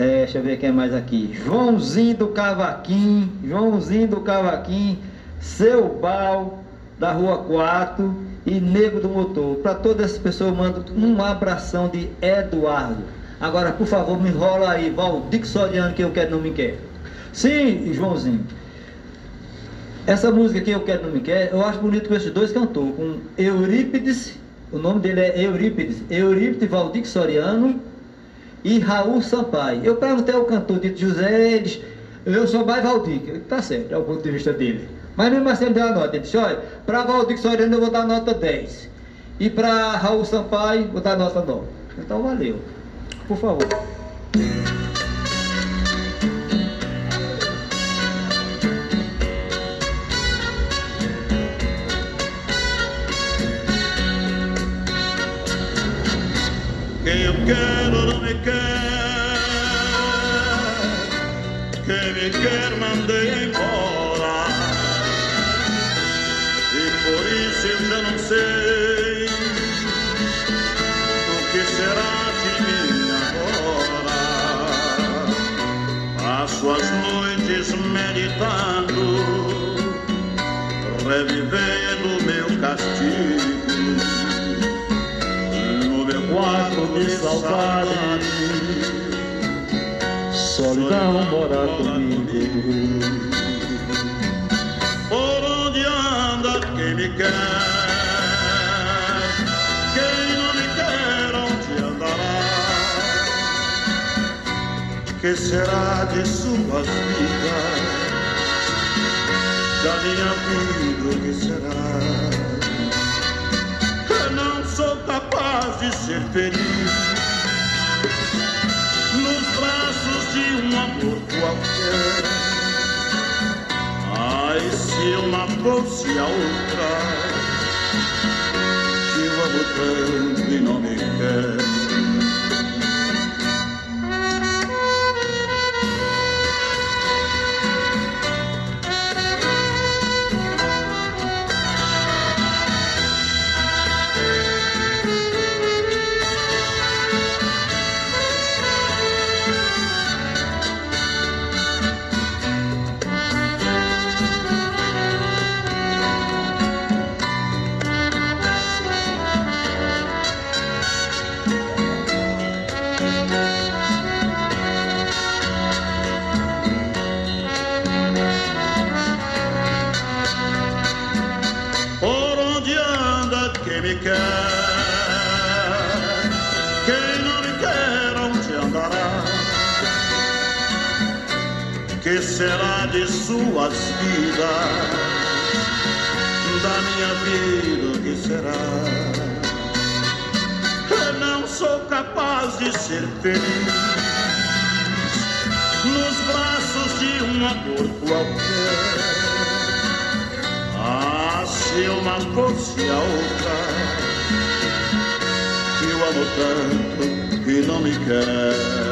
É, deixa eu ver quem é mais aqui. Joãozinho do Cavaquim. Joãozinho do Cavaquim. Seu Bal, da Rua 4. E Nego do Motor. Para todas essas pessoas, eu mando um abração de Eduardo. Agora, por favor, me enrola aí, Valdir Soriano, que eu quero não me quer. Sim, Joãozinho. Essa música que eu quero não me quer, eu acho bonito com esses dois cantores, com Eurípides, o nome dele é Eurípides, Eurípides Valdir Soriano e Raul Sampaio. Eu perguntei ao cantor Dito José, eles, eu sou mais Valdir, tá certo, é o ponto de vista dele. Mas mesmo assim ele deu a nota, ele disse, olha, para Valdir Soriano eu vou dar nota 10. E para Raul Sampaio, vou dar nota 9. Então valeu. Por favor. eu quero revivendo meu castigo no meu quarto de saudade. Solidão mora comigo. Por onde anda quem me quer? Quem não me quer, onde andará? que será de suas vidas? Da minha vida, o que será? Eu não sou capaz de ser feliz nos braços de um amor qualquer. Ai, se não fosse a outra, que eu amo tanto e não me quer. Quem me quer? Quem não me quer, onde andará? Que será de suas vidas? Da minha vida, o que será? Eu não sou capaz de ser feliz nos braços de um amor qualquer. Se não fosse a outra, eu amo tanto que não me quer.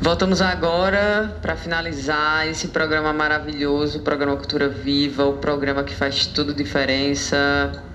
Voltamos agora para finalizar esse programa maravilhoso, o programa Cultura Viva, o programa que faz tudo diferença.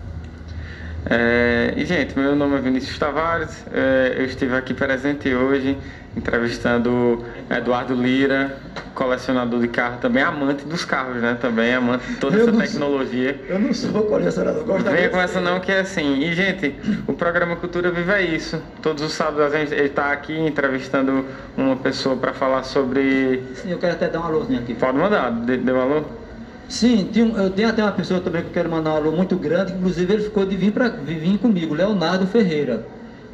É, e, gente, meu nome é Vinícius Tavares, é, eu estive aqui presente hoje entrevistando Eduardo Lira, colecionador de carro, também amante dos carros, né? Também amante de toda Eu essa tecnologia. Eu não sou colecionador, gosto Venha com essa não, que é assim. E, gente, o programa Cultura Viva é isso. Todos os sábados a gente está aqui entrevistando uma pessoa para falar sobre... Sim, eu quero até dar uma luzinha aqui. Pode mandar, dê, dê um alô? Sim, um- eu tenho até uma pessoa também que eu quero mandar um alô muito grande, inclusive ele ficou de vir, pra, vir comigo, Leonardo Ferreira.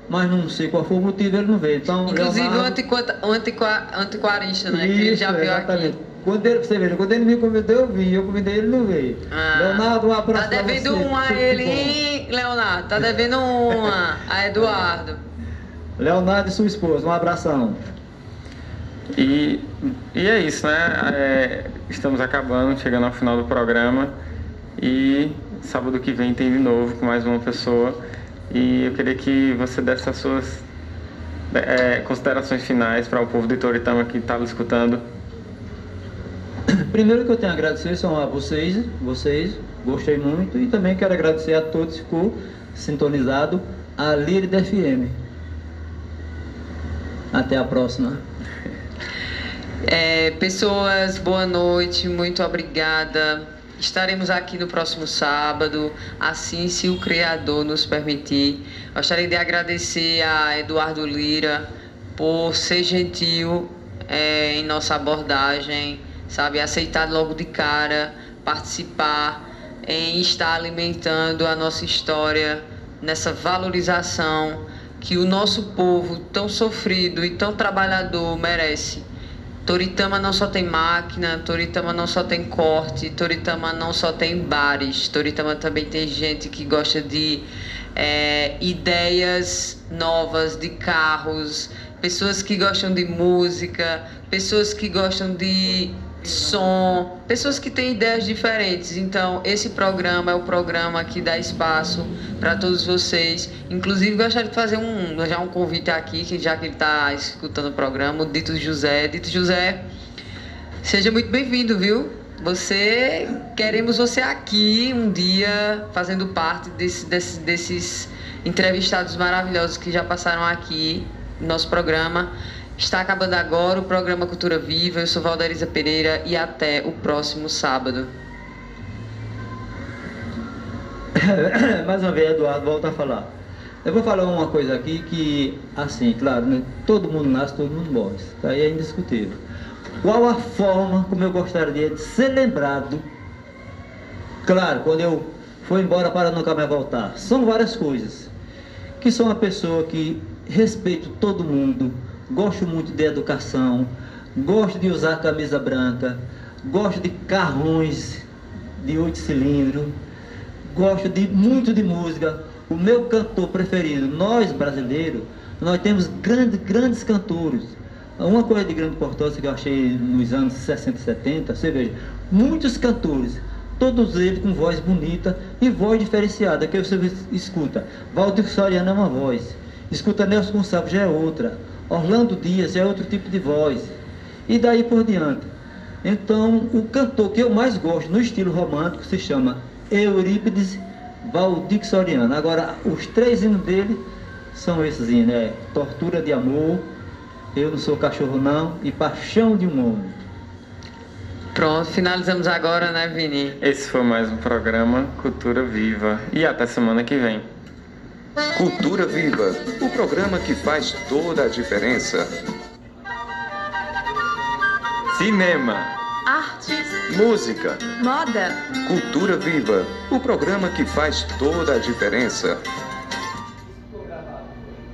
Mas não sei qual foi o motivo, ele não veio. Então, Inclusive o Leonardo, o antiqua- antiquarista, né? que ele já Isso, veio exatamente. aqui. Quando ele, você veja, quando ele me convidou, eu vim. Eu convidei ele, não veio. Ah, Leonardo, um Tá abraço pra devendo você, uma a ele, hein, Leonardo? Tá devendo uma a Eduardo. Leonardo e sua esposa, um abração. E, e é isso, né? É, estamos acabando, chegando ao final do programa. E sábado que vem tem de novo com mais uma pessoa. E eu queria que você desse as suas é, considerações finais para o povo de Toritama que estava escutando. Primeiro que eu tenho a agradecer são a vocês, vocês, gostei muito. E também quero agradecer a todos que ficou sintonizado a Lírica FM. Até a próxima. É, pessoas, boa noite, muito obrigada. Estaremos aqui no próximo sábado, assim se o Criador nos permitir. Gostaria de agradecer a Eduardo Lira por ser gentil é, em nossa abordagem, sabe, aceitar logo de cara, participar, em estar alimentando a nossa história nessa valorização que o nosso povo tão sofrido e tão trabalhador merece. Toritama não só tem máquina, Toritama não só tem corte, Toritama não só tem bares, Toritama também tem gente que gosta de é, ideias novas de carros, pessoas que gostam de música, pessoas que gostam de som, pessoas que têm ideias diferentes. Então, esse programa é o programa que dá espaço para todos vocês. Inclusive, gostaria de fazer um, já um convite aqui, que já que ele está escutando o programa, o Dito José. Dito José, seja muito bem-vindo, viu? Você, queremos você aqui um dia, fazendo parte desse, desse- desses entrevistados maravilhosos que já passaram aqui no nosso programa. Está acabando agora o programa Cultura Viva. Eu sou Valderiza Pereira e até o próximo sábado. Mais uma vez, Eduardo, volta a falar. Eu vou falar uma coisa aqui que, assim, claro, né, todo mundo nasce, todo mundo morre. Isso aí é indiscutível. Qual a forma como eu gostaria de ser lembrado? Claro, quando eu foi embora para nunca mais voltar. São várias coisas. Que sou uma pessoa que respeito todo mundo, gosto muito de educação, gosto de usar camisa branca, gosto de carrões de oito cilindros, gosto de muito de música. O meu cantor preferido, nós brasileiros, nós temos grandes, grandes cantores. Uma coisa de grande importância que eu achei nos anos 60 e 70, você veja, muitos cantores, todos eles com voz bonita e voz diferenciada, que você escuta. Valdir Soriano é uma voz, escuta Nelson Gonçalves já é outra, Orlando Dias é outro tipo de voz, e daí por diante. Então, o cantor que eu mais gosto no estilo romântico se chama Eurípides Valdir Soriano. Agora, os três hinos dele são esses, né? Tortura de Amor, Eu Não Sou Cachorro Não e Paixão de um Homem. Pronto, finalizamos agora, né, Vini? Esse foi mais um programa Cultura Viva. E até semana que vem. Cultura Viva, o programa que faz toda a diferença. Cinema, Artes, Música, moda, Cultura Viva, o programa que faz toda a diferença.